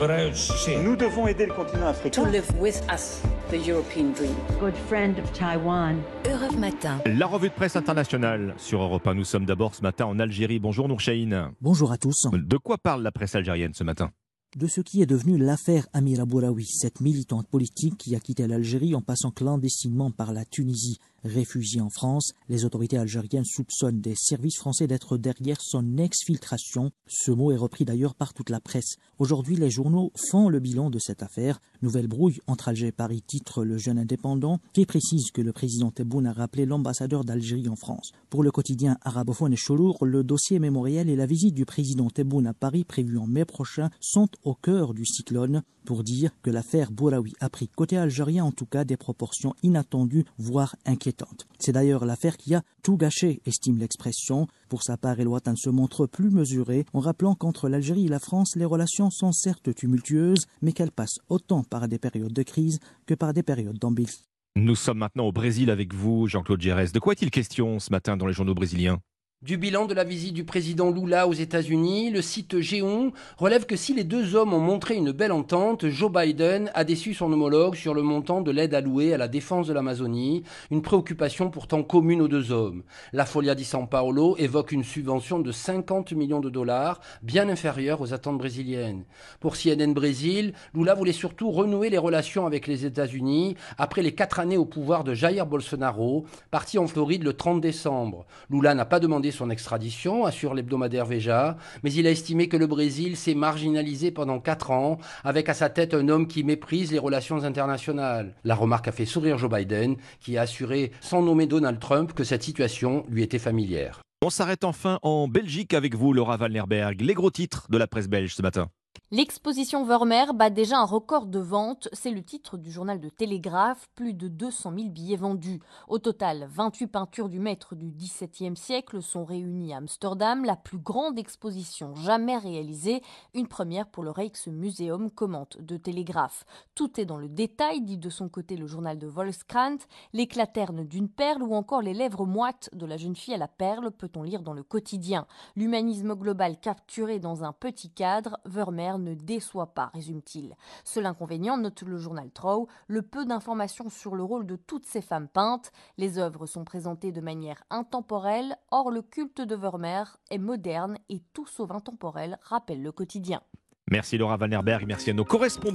Nous devons aider le continent africain. To live with us, the European dream. Good friend of Taiwan. Europe Matin. La revue de presse internationale sur Europe 1. Nous sommes d'abord ce matin en Algérie. Bonjour Nourchaïn. Bonjour à tous. De quoi parle la presse algérienne ce matin? De ce qui est devenu l'affaire Amira Bouraoui, cette militante politique qui a quitté l'Algérie en passant clandestinement par la Tunisie. Réfugiée en France, les autorités algériennes soupçonnent des services français d'être derrière son exfiltration. Ce mot est repris d'ailleurs par toute la presse. Aujourd'hui, les journaux font le bilan de cette affaire. Nouvelle brouille entre Alger et Paris, titre le jeune indépendant, qui précise que le président Tebboune a rappelé l'ambassadeur d'Algérie en France. Pour le quotidien arabophone et Cholour, le dossier mémoriel et la visite du président Tebboune à Paris prévue en mai prochain sont au cœur du cyclone pour dire que l'affaire Bouraoui a pris côté algérien en tout cas des proportions inattendues, voire inquiétantes. C'est d'ailleurs l'affaire qui a tout gâché, estime l'expression. Pour sa part, Elouatan se montre plus mesuré en rappelant qu'entre l'Algérie et la France, les relations sont certes tumultueuses, mais qu'elles passent autant par des périodes de crise que par des périodes d'embellie. Nous sommes maintenant au Brésil avec vous, Jean-Claude Gérès. De quoi est-il question ce matin dans les journaux brésiliens? Du bilan de la visite du président Lula aux États-Unis, le site Géon relève que si les deux hommes ont montré une belle entente, Joe Biden a déçu son homologue sur le montant de l'aide allouée à la défense de l'Amazonie, une préoccupation pourtant commune aux deux hommes. La Folia di San Paolo évoque une subvention de 50 millions de dollars, bien inférieure aux attentes brésiliennes. Pour CNN Brésil, Lula voulait surtout renouer les relations avec les États-Unis après les quatre années au pouvoir de Jair Bolsonaro, parti en Floride le 30 décembre. Lula n'a pas demandé son extradition, assure l'hebdomadaire Veja, mais il a estimé que le Brésil s'est marginalisé pendant quatre ans, avec à sa tête un homme qui méprise les relations internationales. La remarque a fait sourire Joe Biden, qui a assuré, sans nommer Donald Trump, que cette situation lui était familière. On s'arrête enfin en Belgique avec vous, Laura Walnerberg. Les gros titres de la presse belge ce matin. L'exposition Vermeer bat déjà un record de vente, c'est le titre du journal de Télégraphe, plus de 200 000 billets vendus. Au total, 28 peintures du maître du XVIIe siècle sont réunies à Amsterdam, la plus grande exposition jamais réalisée, une première pour le Rijksmuseum, commente de Télégraphe. Tout est dans le détail, dit de son côté le journal de Volkskrant, l'éclaterne d'une perle ou encore les lèvres moites de la jeune fille à la perle, peut-on lire dans le quotidien. L'humanisme global capturé dans un petit cadre, Vermeer ne déçoit pas, résume-t-il. Seul inconvénient, note le journal Trow, le peu d'informations sur le rôle de toutes ces femmes peintes. Les œuvres sont présentées de manière intemporelle, or le culte de Vermeer est moderne et tout sauf intemporel, rappelle le quotidien. Merci Laura merci à nos correspondants.